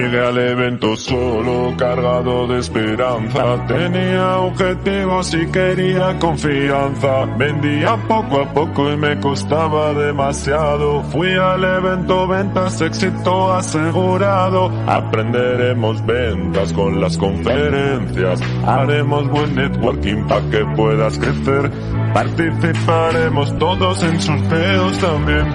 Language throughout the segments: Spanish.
Llegué al evento solo cargado de esperanza. Tenía objetivos y quería confianza. Vendía poco a poco y me costaba demasiado. Fui al evento ventas, éxito asegurado. Aprenderemos ventas con las conferencias. Haremos buen networking para que puedas crecer. Participaremos todos en sorteos también.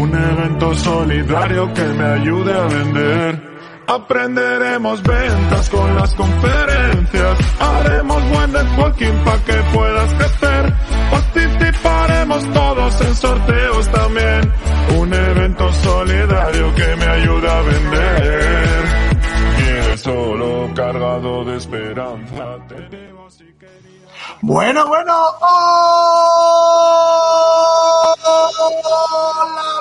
Un evento solidario que me ayude a vender. Aprenderemos ventas con las conferencias. Haremos buen networking para que puedas crecer. Participaremos todos en sorteos también. Un evento solidario que me ayuda a vender. Viene solo cargado de esperanza. Bueno, bueno. Hola,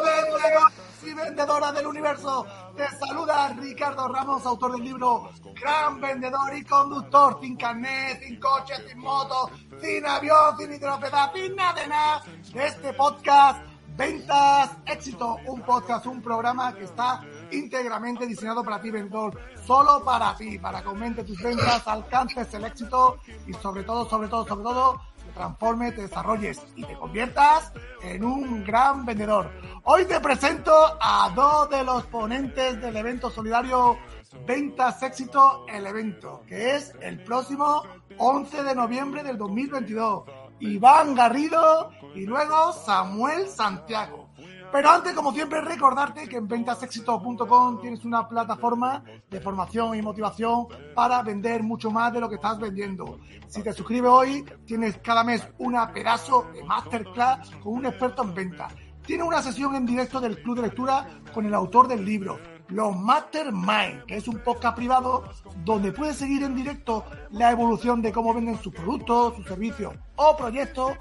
vendedores y vendedoras del universo. Te saluda Ricardo Ramos, autor del libro Gran Vendedor y Conductor, sin carnet, sin coche, sin moto, sin avión, sin hidropedal, sin nada de nada, este podcast Ventas Éxito, un podcast, un programa que está íntegramente diseñado para ti, vendedor, solo para ti, para que aumente tus ventas, alcances el éxito y sobre todo, sobre todo, sobre todo, transformes, te desarrolles y te conviertas en un gran vendedor. Hoy te presento a dos de los ponentes del evento solidario Ventas Éxito, el evento, que es el próximo 11 de noviembre del 2022. Iván Garrido y luego Samuel Santiago. Pero antes, como siempre, recordarte que en ventasexito.com tienes una plataforma de formación y motivación para vender mucho más de lo que estás vendiendo. Si te suscribes hoy, tienes cada mes una pedazo de masterclass con un experto en venta. Tiene una sesión en directo del club de lectura con el autor del libro, Los Mastermind, que es un podcast privado donde puedes seguir en directo la evolución de cómo venden sus productos, sus servicios o proyectos,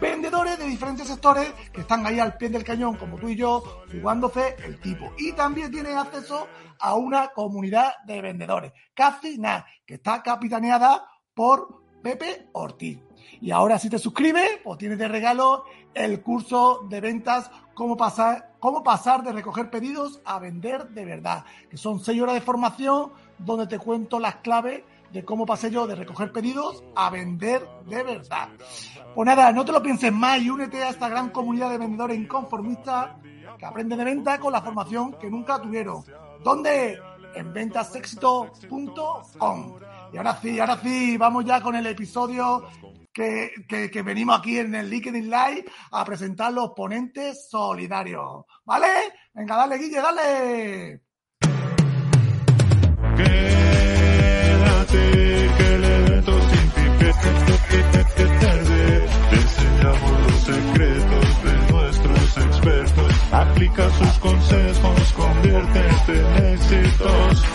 vendedores de diferentes sectores que están ahí al pie del cañón, como tú y yo, jugándose el tipo. Y también tienes acceso a una comunidad de vendedores, casi nada, que está capitaneada por Pepe Ortiz. Y ahora si te suscribes, pues tienes de regalo el curso de ventas cómo pasar, cómo pasar de recoger pedidos a vender de verdad, que son seis horas de formación donde te cuento las claves de cómo pasé yo de recoger pedidos a vender de verdad. Pues nada, no te lo pienses más y únete a esta gran comunidad de vendedores inconformistas que aprenden de venta con la formación que nunca tuvieron. ¿Dónde? En ventasexito.com. Y ahora sí, ahora sí, vamos ya con el episodio que, que, que venimos aquí en el LinkedIn Live a presentar los ponentes solidarios. ¿Vale? Venga, dale, Guille, dale. Quédate que el evento sin ti que tarde. Te enseñamos los secretos de nuestros expertos. Aplica sus consejos, conviértete en éxitos.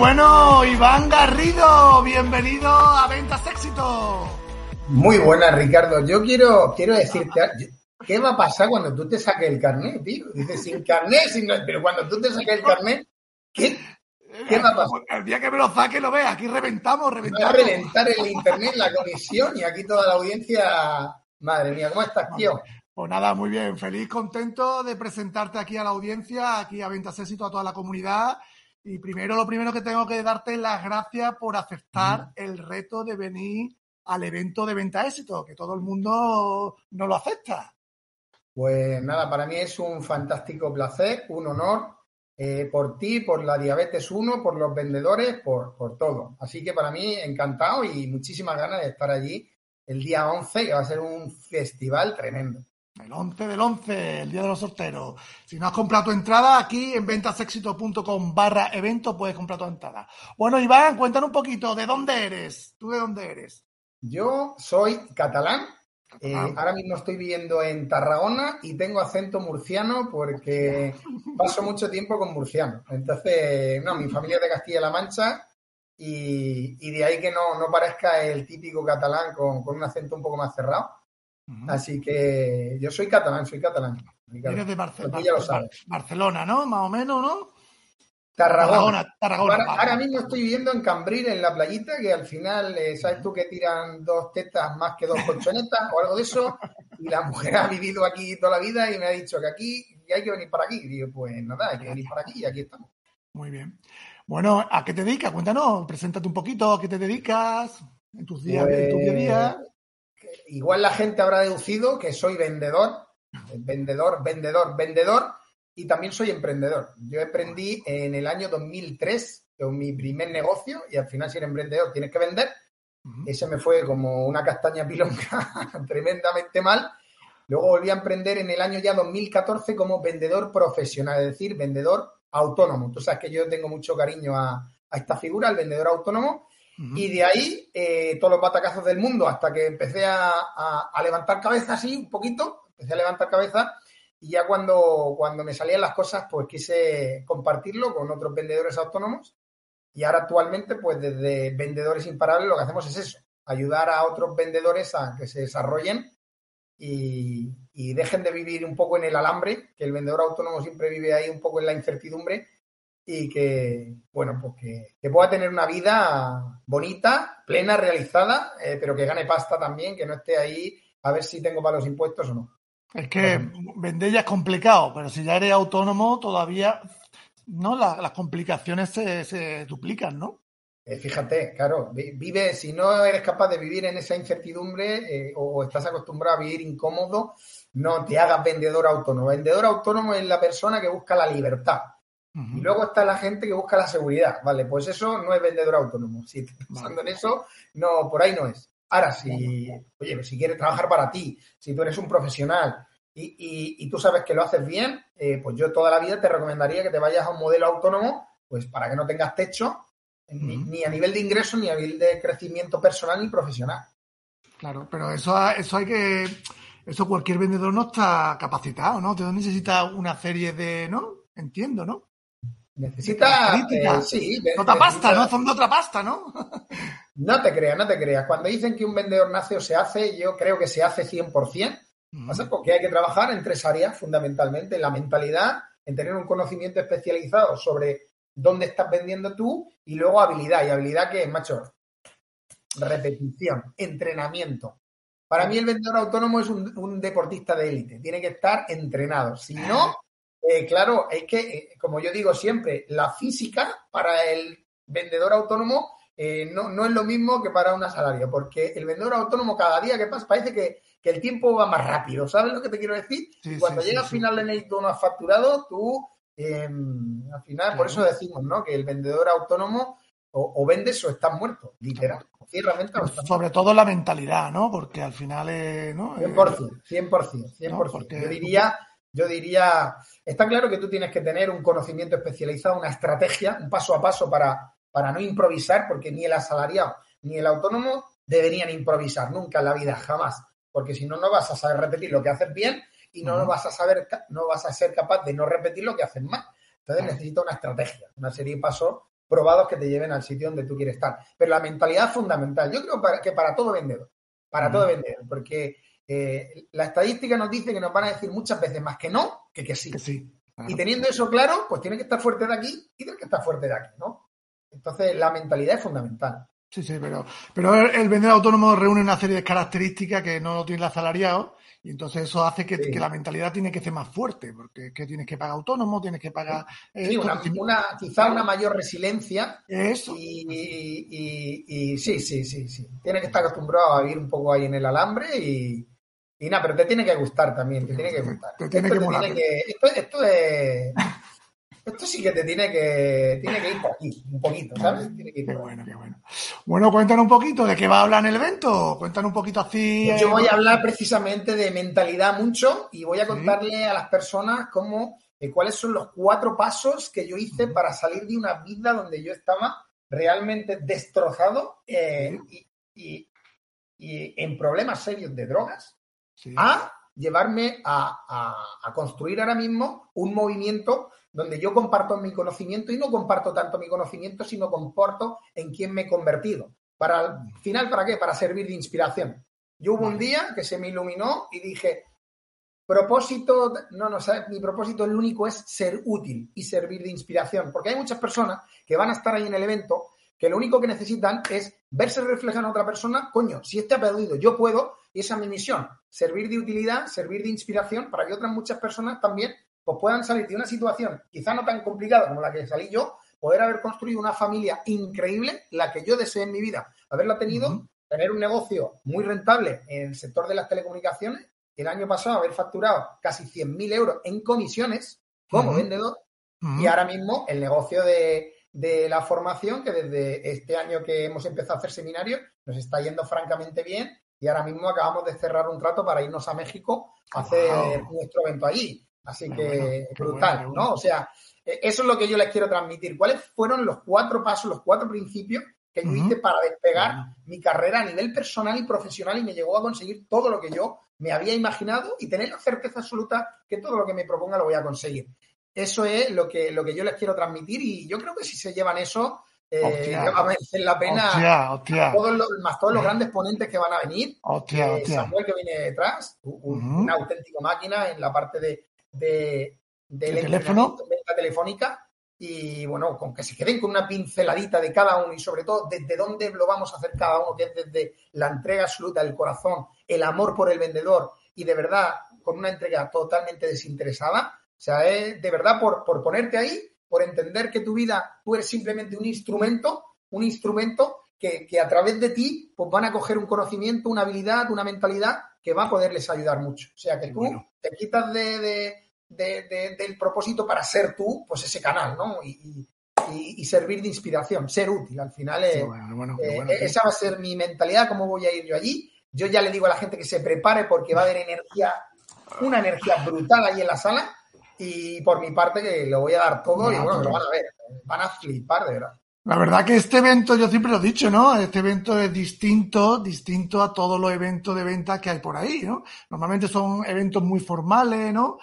Bueno, Iván Garrido, bienvenido a Ventas Éxito. Muy buena, Ricardo. Yo quiero, quiero decirte, ¿qué va a pasar cuando tú te saques el carnet, tío? Dices, sin carnet, sin... pero cuando tú te saques el carnet, ¿qué, ¿Qué va a pasar? El día que me lo saque lo ve, aquí reventamos, va a reventamos. reventar el internet, la conexión y aquí toda la audiencia... Madre mía, ¿cómo estás, tío? Pues nada, muy bien, feliz, contento de presentarte aquí a la audiencia, aquí a Ventas Éxito, a toda la comunidad. Y primero, lo primero que tengo que darte las gracias por aceptar el reto de venir al evento de venta éxito, que todo el mundo no lo acepta. Pues nada, para mí es un fantástico placer, un honor eh, por ti, por la Diabetes 1, por los vendedores, por, por todo. Así que para mí encantado y muchísimas ganas de estar allí el día 11, que va a ser un festival tremendo. El 11 del 11, el día de los sorteros. Si no has comprado tu entrada, aquí en ventasexito.com barra evento puedes comprar tu entrada. Bueno, Iván, cuéntanos un poquito, ¿de dónde eres? ¿Tú de dónde eres? Yo soy catalán. Eh, ahora mismo estoy viviendo en Tarragona y tengo acento murciano porque paso mucho tiempo con murciano. Entonces, no, mi familia es de Castilla-La Mancha y, y, de ahí que no, no parezca el típico catalán con, con un acento un poco más cerrado. Así que yo soy catalán, soy catalán. Eres de Barcelona, Barcelona, ¿no? Más o menos, ¿no? Tarragona. Tarragona, ahora, mismo estoy viviendo en Cambril, en la playita, que al final, eh, ¿sabes tú que tiran dos tetas más que dos colchonetas o algo de eso? Y la mujer ha vivido aquí toda la vida y me ha dicho que aquí que hay que venir para aquí. Y digo, pues nada, hay que venir para aquí y aquí estamos. Muy bien. Bueno, ¿a qué te dedicas? Cuéntanos, preséntate un poquito, ¿a qué te dedicas en tus días, en tu día a día? Igual la gente habrá deducido que soy vendedor, vendedor, vendedor, vendedor, y también soy emprendedor. Yo emprendí en el año 2003 con mi primer negocio y al final si eres emprendedor tienes que vender. Ese me fue como una castaña pilonca tremendamente mal. Luego volví a emprender en el año ya 2014 como vendedor profesional, es decir, vendedor autónomo. Tú sabes que yo tengo mucho cariño a, a esta figura, el vendedor autónomo, y de ahí, eh, todos los batacazos del mundo, hasta que empecé a, levantar cabeza así, un poquito, empecé a levantar cabeza, y ya cuando, cuando me salían las cosas, pues quise compartirlo con otros vendedores autónomos. Y ahora actualmente, pues desde Vendedores Imparables, lo que hacemos es eso, ayudar a otros vendedores a que se desarrollen y, y dejen de vivir un poco en el alambre, que el vendedor autónomo siempre vive ahí un poco en la incertidumbre y que, bueno, pues que, pueda tener una vida bonita, plena, realizada, eh, pero que gane pasta también, que no esté ahí a ver si tengo para los impuestos o no. Es que vender ya es complicado, pero si ya eres autónomo todavía, ¿no? las complicaciones se, duplican, ¿no? Eh, fíjate, claro, vive, si no eres capaz de vivir en esa incertidumbre eh, o estás acostumbrado a vivir incómodo, no te hagas vendedor autónomo. Vendedor autónomo es la persona que busca la libertad y luego está la gente que busca la seguridad. Vale, pues eso no es vendedor autónomo. Si estás pensando en eso, no, por ahí no es. Ahora, si, oye, si quieres trabajar para ti, si tú eres un profesional y, tú sabes que lo haces bien, eh, pues yo toda la vida te recomendaría que te vayas a un modelo autónomo, pues para que no tengas techo, ni, a nivel de ingreso, ni a nivel de crecimiento personal ni profesional. Claro, pero eso, eso hay que, eso cualquier vendedor no está capacitado, ¿no? Te necesita una serie de, ¿no? Entiendo, ¿no? Necesita. Eh, sí, otra pasta, ¿no? Son de otra pasta, ¿no? no te creas, no te creas. Cuando dicen que un vendedor nace o se hace, yo creo que se hace 100%. Porque hay que trabajar en tres áreas fundamentalmente: en la mentalidad, en tener un conocimiento especializado sobre dónde estás vendiendo tú y luego habilidad. ¿Y habilidad que es, macho? Repetición, entrenamiento. Para mí el vendedor autónomo es un, un deportista de élite. Tiene que estar entrenado. Si no, eh, claro, es que, eh, como yo digo siempre, la física para el vendedor autónomo eh, no, es lo mismo que para un asalariado, porque el vendedor autónomo cada día que pasa parece que, el tiempo va más rápido, ¿sabes lo que te quiero decir? Cuando llega al final de mes tú no has facturado, tú, em, al final, por eso decimos, ¿no? Que el vendedor autónomo o, vendes o estás muerto, literal. Sobre todo la mentalidad, ¿no? Porque al final es, ¿no? 100%, 100%, 100%. Yo diría yo diría, está claro que tú tienes que tener un conocimiento especializado, una estrategia, un paso a paso para, para no improvisar, porque ni el asalariado ni el autónomo deberían improvisar nunca en la vida, jamás, porque si no, no vas a saber repetir lo que haces bien y no, vas a saber, no vas a ser capaz de no repetir lo que haces mal. Entonces necesitas una estrategia, una serie de pasos probados que te lleven al sitio donde tú quieres estar. Pero la mentalidad es fundamental. Yo creo que para todo vendedor, para todo vendedor, porque eh, la estadística nos dice que nos van a decir muchas veces más que no que que sí. Y teniendo eso claro, pues tiene que estar fuerte de aquí y tiene que estar fuerte de aquí, ¿no? Entonces, la mentalidad es fundamental. Sí, sí, pero, pero el, vendedor autónomo reúne una serie de características que no tiene el asalariado y entonces eso hace que, la mentalidad tiene que ser más fuerte, porque que tienes que pagar autónomo, tienes que pagar... sí, una, quizá una mayor resiliencia. Eso. Y, sí, sí, sí, sí. Tienes que estar acostumbrado a vivir un poco ahí en el alambre y, y nada, pero te tiene que gustar también, te tiene que gustar. Te tiene que esto, esto, es, esto sí que te tiene que, tiene que ir por aquí, un poquito, ¿sabes? Tiene que ir qué bueno, qué bueno. Bueno, cuéntanos un poquito de qué va a hablar en el evento. Cuéntanos un poquito así. Yo voy a hablar precisamente de mentalidad mucho y voy a contarle a las personas cómo, eh, cuáles son los cuatro pasos que yo hice para salir de una vida donde yo estaba realmente destrozado eh, y, en problemas serios de drogas a llevarme a construir ahora mismo un movimiento donde yo comparto mi conocimiento y no comparto tanto mi conocimiento, sino comporto en quién me he convertido. Para al final, ¿para qué? Para servir de inspiración. Yo hubo un día que se me iluminó y dije, propósito, no, no, ¿sabes? mi propósito el único es ser útil y servir de inspiración, porque hay muchas personas que van a estar ahí en el evento que lo único que necesitan es verse reflejado en otra persona, coño, si este ha perdido, yo puedo, y esa es mi misión, servir de utilidad, servir de inspiración para que otras muchas personas también pues puedan salir de una situación quizá no tan complicada como la que salí yo, poder haber construido una familia increíble, la que yo deseé en mi vida, haberla tenido, tener un negocio muy rentable en el sector de las telecomunicaciones, el año pasado haber facturado casi 100.000 euros en comisiones como vendedor y ahora mismo el negocio de, de la formación, que desde este año que hemos empezado a hacer seminarios, nos está yendo francamente bien y ahora mismo acabamos de cerrar un trato para irnos a México a hacer nuestro evento allí. Así que brutal, ¿no? O sea, e, eso es lo que yo les quiero transmitir. ¿Cuáles fueron los cuatro pasos, los cuatro principios que yo hice para despegar mi carrera a nivel personal y profesional y me llegó a conseguir todo lo que yo me había imaginado y tener la certeza absoluta que todo lo que me proponga lo voy a conseguir. Eso es lo que, lo que yo les quiero transmitir y yo creo que si se llevan eso, eh, va a merecer la pena Todos los, más todos los grandes ponentes que van a venir. Eh, Samuel que viene detrás, un, un auténtico máquina en la parte de, de, del teléfono telefónica y bueno, con que se queden con una pinceladita de cada uno y sobre todo desde dónde lo vamos a hacer cada uno, que es desde la entrega absoluta del corazón, el amor por el vendedor y de verdad con una entrega totalmente desinteresada. O sea, es de verdad por, por ponerte ahí, por entender que tu vida, tú eres simplemente un instrumento, un instrumento que, que, a través de ti pues van a coger un conocimiento, una habilidad, una mentalidad que va a poderles ayudar mucho. O sea, que tú te quitas de, del propósito para ser tú, pues ese canal, ¿no? Y, servir de inspiración, ser útil. Al final, eh, eh, esa va a ser mi mentalidad, cómo voy a ir yo allí. Yo ya le digo a la gente que se prepare porque va a haber energía, una energía brutal ahí en la sala. Y por mi parte, que lo voy a dar todo y bueno, lo van a ver. Van a flipar, de verdad. La verdad que este evento, yo siempre lo he dicho, ¿no? Este evento es distinto, distinto a todos los eventos de venta que hay por ahí, ¿no? Normalmente son eventos muy formales, ¿no?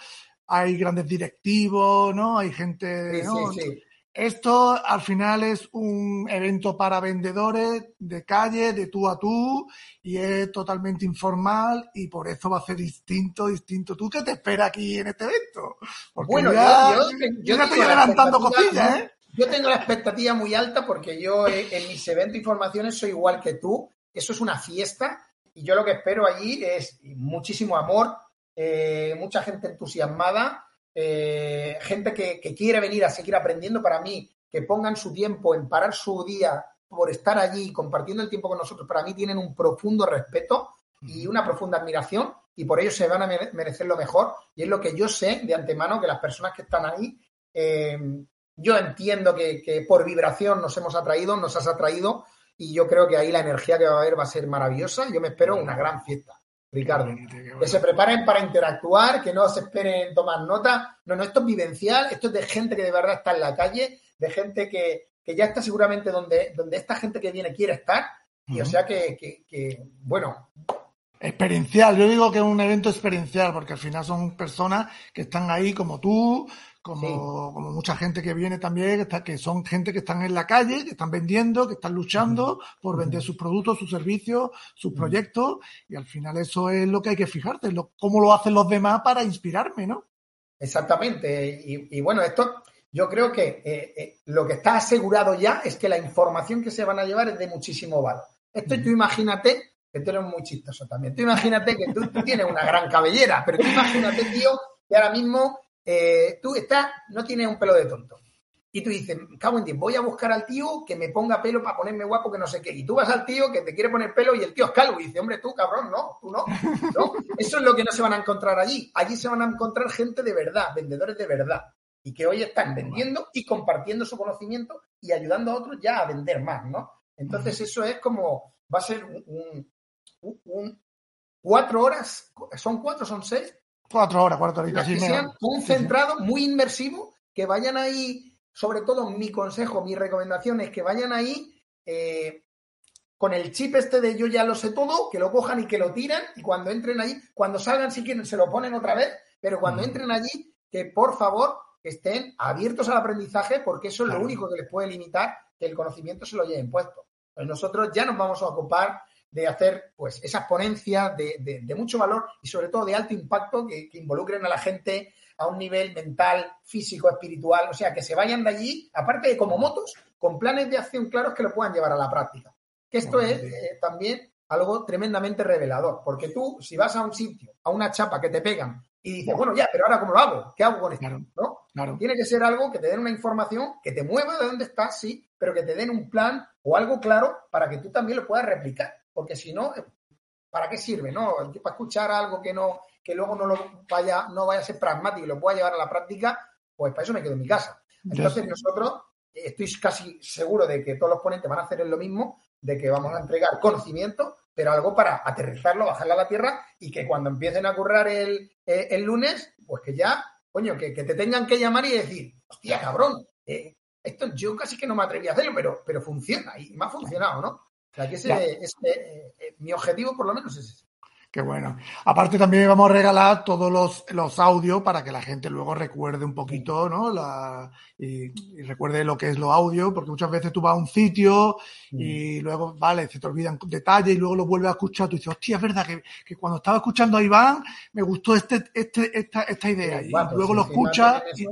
Hay grandes directivos, ¿no? Hay gente, ¿no? Sí, sí. Esto al final es un evento para vendedores de calle, de tú a tú, y es totalmente informal y por eso va a ser distinto, distinto. ¿Tú qué te esperas aquí en este evento? Porque bueno, yo, yo, estoy adelantando cosillas, ¿eh? Yo tengo la expectativa muy alta porque yo eh, en mis eventos y formaciones soy igual que tú. Eso es una fiesta y yo lo que espero allí es muchísimo amor, eh, mucha gente entusiasmada, eh, gente que, quiere venir a seguir aprendiendo. Para mí, que pongan su tiempo en parar su día por estar allí compartiendo el tiempo con nosotros, para mí tienen un profundo respeto y una profunda admiración y por ello se van a merecer lo mejor. Y es lo que yo sé de antemano que las personas que están ahí yo entiendo que, por vibración nos hemos atraído, nos has atraído y yo creo que ahí la energía que va a haber va a ser maravillosa. Yo me espero una gran fiesta, Ricardo. Que se preparen para interactuar, que no se esperen tomar nota. No, no, esto es vivencial, esto es de gente que de verdad está en la calle, de gente que, ya está seguramente donde, donde esta gente que viene quiere estar. Y o sea que, que, bueno, Experiencial, yo digo que es un evento experiencial, porque al final son personas que están ahí como tú, como, como mucha gente que viene también, que, está, que son gente que están en la calle, que están vendiendo, que están luchando por vender sus productos, sus servicios, sus proyectos, y al final eso es lo que hay que fijarse, lo, cómo lo hacen los demás para inspirarme, ¿no? Exactamente, y, bueno, esto, yo creo que eh, eh, lo que está asegurado ya es que la información que se van a llevar es de muchísimo valor. Esto tú imagínate, que tú eres muy chistoso también, tú imagínate que tú, tienes una gran cabellera, pero tú imagínate, tío, que ahora mismo eh, tú estás, no tienes un pelo de tonto. Y tú dices, cago en ti, voy a buscar al tío que me ponga pelo para ponerme guapo, que no sé qué. Y tú vas al tío que te quiere poner pelo y el tío es calvo. Y dice, hombre, tú, cabrón, no, tú no. Eso es lo que no se van a encontrar allí. Allí se van a encontrar gente de verdad, vendedores de verdad y que hoy están vendiendo y compartiendo su conocimiento y ayudando a otros ya a vender más, ¿no? Entonces eso es como, va a ser un, cuatro horas, ¿son cuatro, son seis? Cuatro horas, cuatro horas. Que sean concentrado, muy inmersivo, que vayan ahí, sobre todo mi consejo, mi recomendación es que vayan ahí eh, con el chip este de yo ya lo sé todo, que lo cojan y que lo tiren y cuando entren ahí, cuando salgan si quieren se lo ponen otra vez, pero cuando entren allí, que por favor estén abiertos al aprendizaje porque eso es lo único que les puede limitar que el conocimiento se lo lleven puesto. Pues nosotros ya nos vamos a ocupar de hacer pues esas ponencias de, mucho valor y sobre todo de alto impacto que, involucren a la gente a un nivel mental, físico, espiritual, o sea, que se vayan de allí, aparte de como motos, con planes de acción claros que lo puedan llevar a la práctica. Que esto es eh, también algo tremendamente revelador, porque tú, si vas a un sitio, a una chapa que te pegan y dices, bueno, ya, pero ahora ¿cómo lo hago? ¿Qué hago con esto? ¿No? Tiene que ser algo que te den una información, que te mueva de donde estás, sí, pero que te den un plan o algo claro para que tú también lo puedas replicar. Porque si no, ¿para qué sirve? ¿No? Para escuchar algo que no, que luego no lo vaya, no vaya a ser pragmático y lo pueda llevar a la práctica, pues para eso me quedo en mi casa. Entonces nosotros estoy casi seguro de que todos los ponentes van a hacer lo mismo, de que vamos a entregar conocimiento, pero algo para aterrizarlo, bajarlo a la tierra y que cuando empiecen a currar el, eh, el lunes, pues que ya, coño, que, te tengan que llamar y decir, hostia, cabrón, eh, esto yo casi que no me atreví a hacerlo, pero, pero funciona y me ha funcionado, ¿no? Sea, que ese, eh, mi objetivo por lo menos es ese. Qué bueno. Aparte también vamos a regalar todos los, los audios para que la gente luego recuerde un poquito, ¿no? La, y, recuerde lo que es lo audio, porque muchas veces tú vas a un sitio y luego, vale, se te olvidan detalles y luego lo vuelves a escuchar. Tú dices, hostia, es verdad que, que cuando estaba escuchando a Iván me gustó este, este, esta, esta idea. y luego lo escuchas y,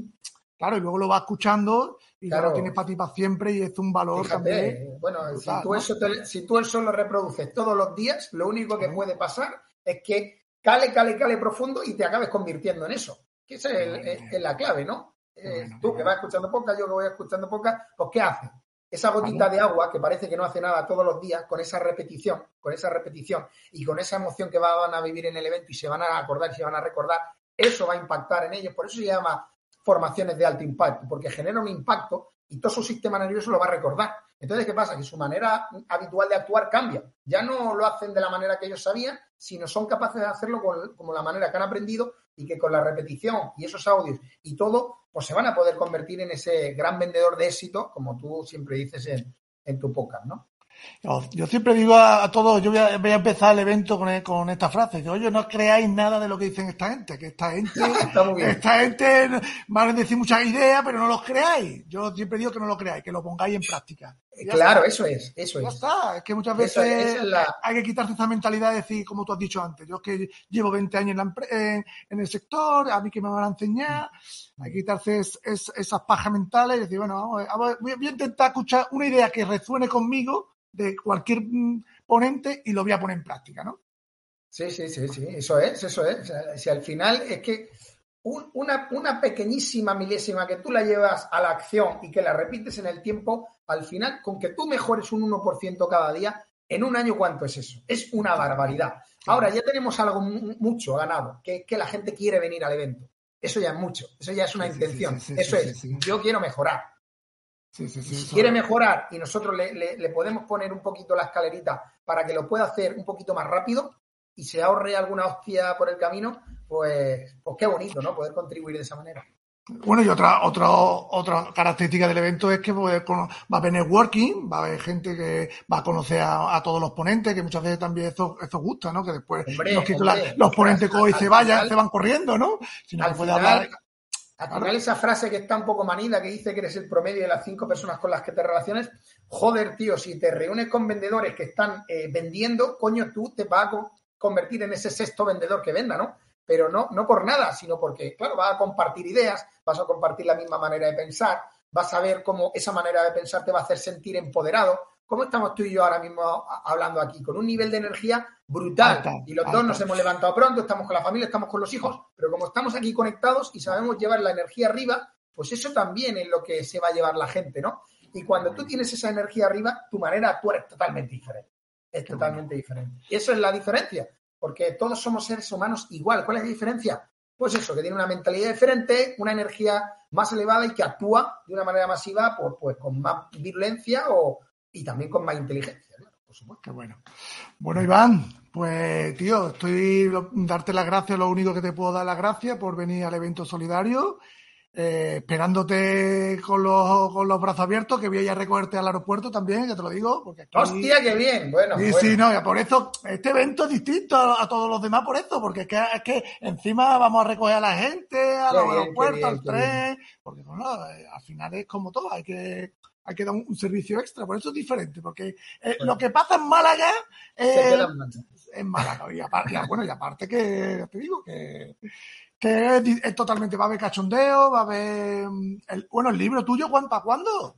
claro, y luego lo vas escuchando y claro. lo tienes para ti para siempre y es un valor también. Bueno, si, tú eso si tú eso lo reproduces todos los días, lo único que puede pasar es que cale, cale, cale profundo y te acabes convirtiendo en eso. Que esa es, la clave, ¿no? Eh, tú que vas escuchando poca, yo que voy escuchando poca, pues ¿qué haces? Esa gotita de agua que parece que no hace nada todos los días, con esa repetición, con esa repetición y con esa emoción que van a vivir en el evento y se van a acordar y se van a recordar, eso va a impactar en ellos. Por eso se llama formaciones de alto impacto, porque genera un impacto y todo su sistema nervioso lo va a recordar. Entonces, ¿qué pasa? Que su manera habitual de actuar cambia. Ya no lo hacen de la manera que ellos sabían, sino son capaces de hacerlo como la manera que han aprendido y que con la repetición y esos audios y todo, pues se van a poder convertir en ese gran vendedor de éxito, como tú siempre dices en, en tu podcast, ¿no? Yo siempre digo a, todos, yo voy a, empezar el evento con, con esta frase, yo, oye, no creáis nada de lo que dicen esta gente, que esta gente, esta gente van a decir muchas ideas, pero no los creáis. Yo siempre digo que no lo creáis, que lo pongáis en práctica. Claro, eso es, eso ya es. está, es que muchas veces hay que quitarse esa mentalidad de decir, como tú has dicho antes, yo que llevo 20 años en, en, el sector, a mí que me van a enseñar, hay que quitarse esas pajas mentales y decir, bueno, voy a intentar escuchar una idea que resuene conmigo de cualquier mm, ponente y lo voy a poner en práctica, ¿no? Sí, sí, sí, sí, eso es, eso es. si al final es que una, una, pequeñísima milésima que tú la llevas a la acción y que la repites en el tiempo, al final, con que tú mejores un 1% cada día, en un año, ¿cuánto es eso? Es una barbaridad. Ahora ya tenemos algo mucho ganado, que es que la gente quiere venir al evento. Eso ya es mucho, eso ya es una intención. eso es, yo quiero mejorar si quiere mejorar y nosotros le, podemos poner un poquito la escalerita para que lo pueda hacer un poquito más rápido y se ahorre alguna hostia por el camino, pues, pues qué bonito, ¿no? Poder contribuir de esa manera. Bueno, y otra, otra, otra característica del evento es que va a haber networking, va a haber gente que va a conocer a, todos los ponentes, que muchas veces también eso, eso gusta, ¿no? Que después los, ponentes que hoy se vayan, se van corriendo, ¿no? Puede hablar al final esa frase que está un poco manida, que dice que eres el promedio de las cinco personas con las que te relaciones, joder, tío, si te reúnes con vendedores que están eh, vendiendo, coño, tú te vas a convertir en ese sexto vendedor que venda, ¿no? Pero no, no por nada, sino porque, claro, vas a compartir ideas, vas a compartir la misma manera de pensar, vas a ver cómo esa manera de pensar te va a hacer sentir empoderado. ¿Cómo estamos tú y yo ahora mismo hablando aquí? Con un nivel de energía brutal. y los dos nos hemos levantado pronto, estamos con la familia, estamos con los hijos, pero como estamos aquí conectados y sabemos llevar la energía arriba, pues eso también es lo que se va a llevar la gente, ¿no? Y cuando tú tienes esa energía arriba, tu manera de actuar es totalmente diferente. Es totalmente diferente. Y eso es la diferencia, porque todos somos seres humanos igual. ¿Cuál es la diferencia? Pues eso, que tiene una mentalidad diferente, una energía más elevada y que actúa de una manera masiva pues, pues con más virulencia o, y también con más inteligencia, por supuesto. Qué bueno. Bueno, Iván, pues tío, estoy darte las gracias, lo único que te puedo dar las gracias por venir al evento solidario eh, esperándote con los, con los brazos abiertos, que voy a recogerte al aeropuerto también, ya te lo digo. Porque ¡Hostia, qué bien! Bueno, sí, sí, no, por eso, este evento es distinto a, todos los demás por eso, porque es que, es que encima vamos a recoger a la gente, a los aeropuertos, al tren, porque bueno, eh, al final es como todo, hay que, hay que dar un, servicio extra, por eso es diferente, porque eh, lo que pasa en Málaga es en Málaga, y aparte, bueno, y aparte que, ya te digo, que que es, totalmente, va a haber cachondeo, va a haber... Mm, el, bueno, el libro tuyo, ¿para cuándo?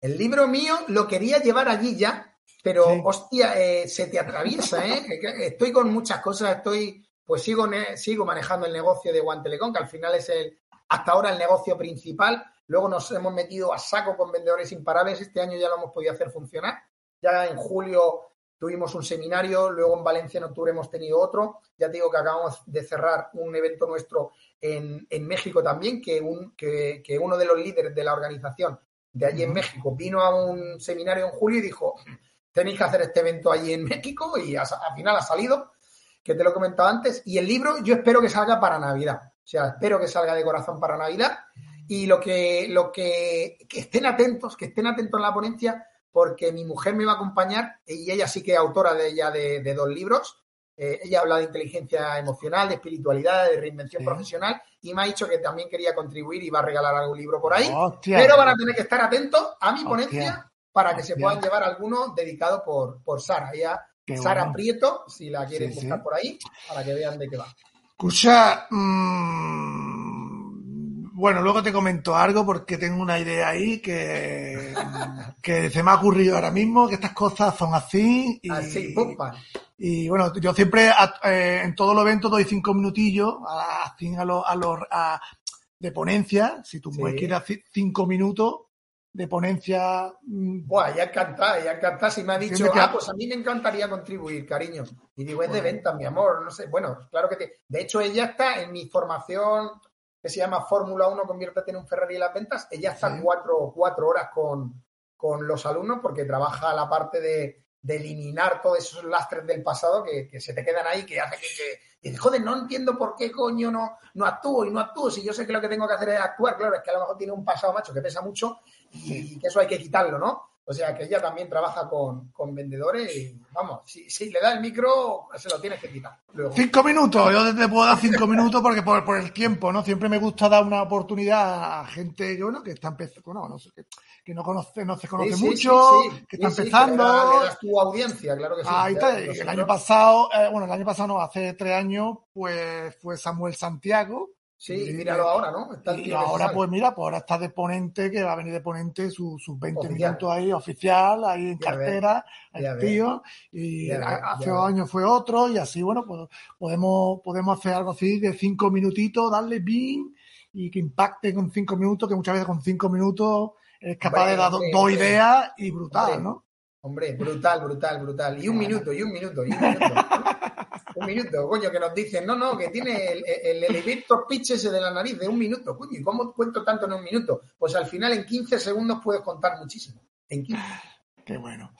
El libro mío lo quería llevar allí ya, pero hostia, eh, se te atraviesa, ¿eh? estoy con muchas cosas, estoy, pues sigo, sigo manejando el negocio de Guantelecón, que al final es el, hasta ahora el negocio principal. Luego nos hemos metido a saco con vendedores imparables. Este año ya lo hemos podido hacer funcionar. Ya en julio tuvimos un seminario, luego en Valencia en octubre hemos tenido otro. Ya te digo que acabamos de cerrar un evento nuestro en, México también, que, un, que, uno de los líderes de la organización de allí en México vino a un seminario en julio y dijo, tenéis que hacer este evento allí en México y al final ha salido, que te lo he comentado antes. Y el libro yo espero que salga para Navidad. O sea, espero que salga de corazón para Navidad. Y lo que, lo que, que estén atentos, que estén atentos en la ponencia, porque mi mujer me va a acompañar y ella sí que es autora de ella de, dos libros. Eh, ella habla de inteligencia emocional, de espiritualidad, de reinvención profesional y me ha dicho que también quería contribuir y va a regalar algún libro por ahí. pero van a tener que estar atentos a mi ponencia para que se puedan llevar alguno dedicado por, por Sara. Ella, Sara Prieto, si la quieren buscar por ahí, para que vean de qué va. Escucha, mmm bueno, luego te comento algo porque tengo una idea ahí que, que se me ha ocurrido ahora mismo, que estas cosas son así. Y, así, Y bueno, yo siempre eh, en todo los eventos doy cinco minutillos a, a, los, a los de ponencia. Si tú sí. quieres cinco minutos de ponencia. Mm, Buah, ya encanta, ya encanta. Si me ha dicho, ah, pues a mí me encantaría contribuir, cariño. Y digo, es de venta, mi amor, no sé. Bueno, claro que te... De hecho, ella está en mi formación que se llama Fórmula 1, conviértete en un Ferrari en las ventas. Ella está cuatro, cuatro, horas con, con, los alumnos porque trabaja la parte de, de, eliminar todos esos lastres del pasado que, que se te quedan ahí, que hace que, que, joder, no entiendo por qué coño no, no actúo y no actúo. Si yo sé que lo que tengo que hacer es actuar, claro, es que a lo mejor tiene un pasado macho que pesa mucho y que eso hay que quitarlo, ¿no? O sea, que ella también trabaja con, vendedores y, vamos, si, le da el micro, se lo tienes que quitar. Cinco minutos, yo te puedo dar cinco minutos porque por, por, el tiempo, ¿no? Siempre me gusta dar una oportunidad a gente que, bueno, que está empezando, no sé, que, no conoce, no se conoce mucho, que está empezando. Le das, tu audiencia, claro que sí. Ahí está, el año pasado, eh, bueno, el año pasado no, hace tres años, pues fue Samuel Santiago, Sí, míralo ahora, ¿no? y ahora, pues mira, pues ahora está de ponente, que va a venir de ponente sus 20 minutos ahí, oficial, ahí en cartera, el tío, y hace dos años fue otro, y así, bueno, pues podemos, podemos hacer algo así de cinco minutitos, darle bien, y que impacte con cinco minutos, que muchas veces con cinco minutos es capaz de dar dos ideas y brutal, ¿no? Hombre, brutal, brutal, brutal. Y un minuto, y un minuto, y un minuto. Un minuto, coño, que nos dicen, no, no, que tiene el, el elevator pitch ese de la nariz de un minuto. Coño, ¿y cómo cuento tanto en un minuto? Pues al final en 15 segundos puedes contar muchísimo. En 15. Qué bueno.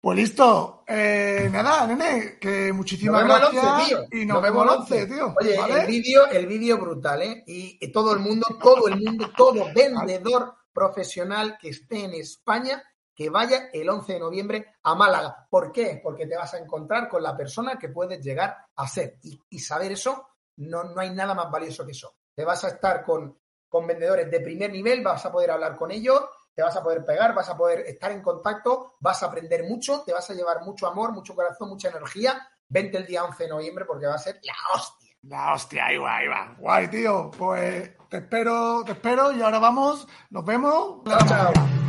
Pues listo. Eh, nada, nene, que muchísimas gracias. tío. Y nos, vemos el 11, tío. Oye, el vídeo, el vídeo brutal, ¿eh? y todo el mundo, todo el mundo, todo vendedor profesional que esté en España que vaya el 11 de noviembre a Málaga. ¿Por qué? Porque te vas a encontrar con la persona que puedes llegar a ser. Y, saber eso, no, no, hay nada más valioso que eso. Te vas a estar con, con vendedores de primer nivel, vas a poder hablar con ellos, te vas a poder pegar, vas a poder estar en contacto, vas a aprender mucho, te vas a llevar mucho amor, mucho corazón, mucha energía. Vente el día 11 de noviembre porque va a ser la hostia. La hostia, ahí va, ahí va. Guay, tío. Pues te espero, te espero y ahora vamos. Nos vemos. Chao, chao. Chao.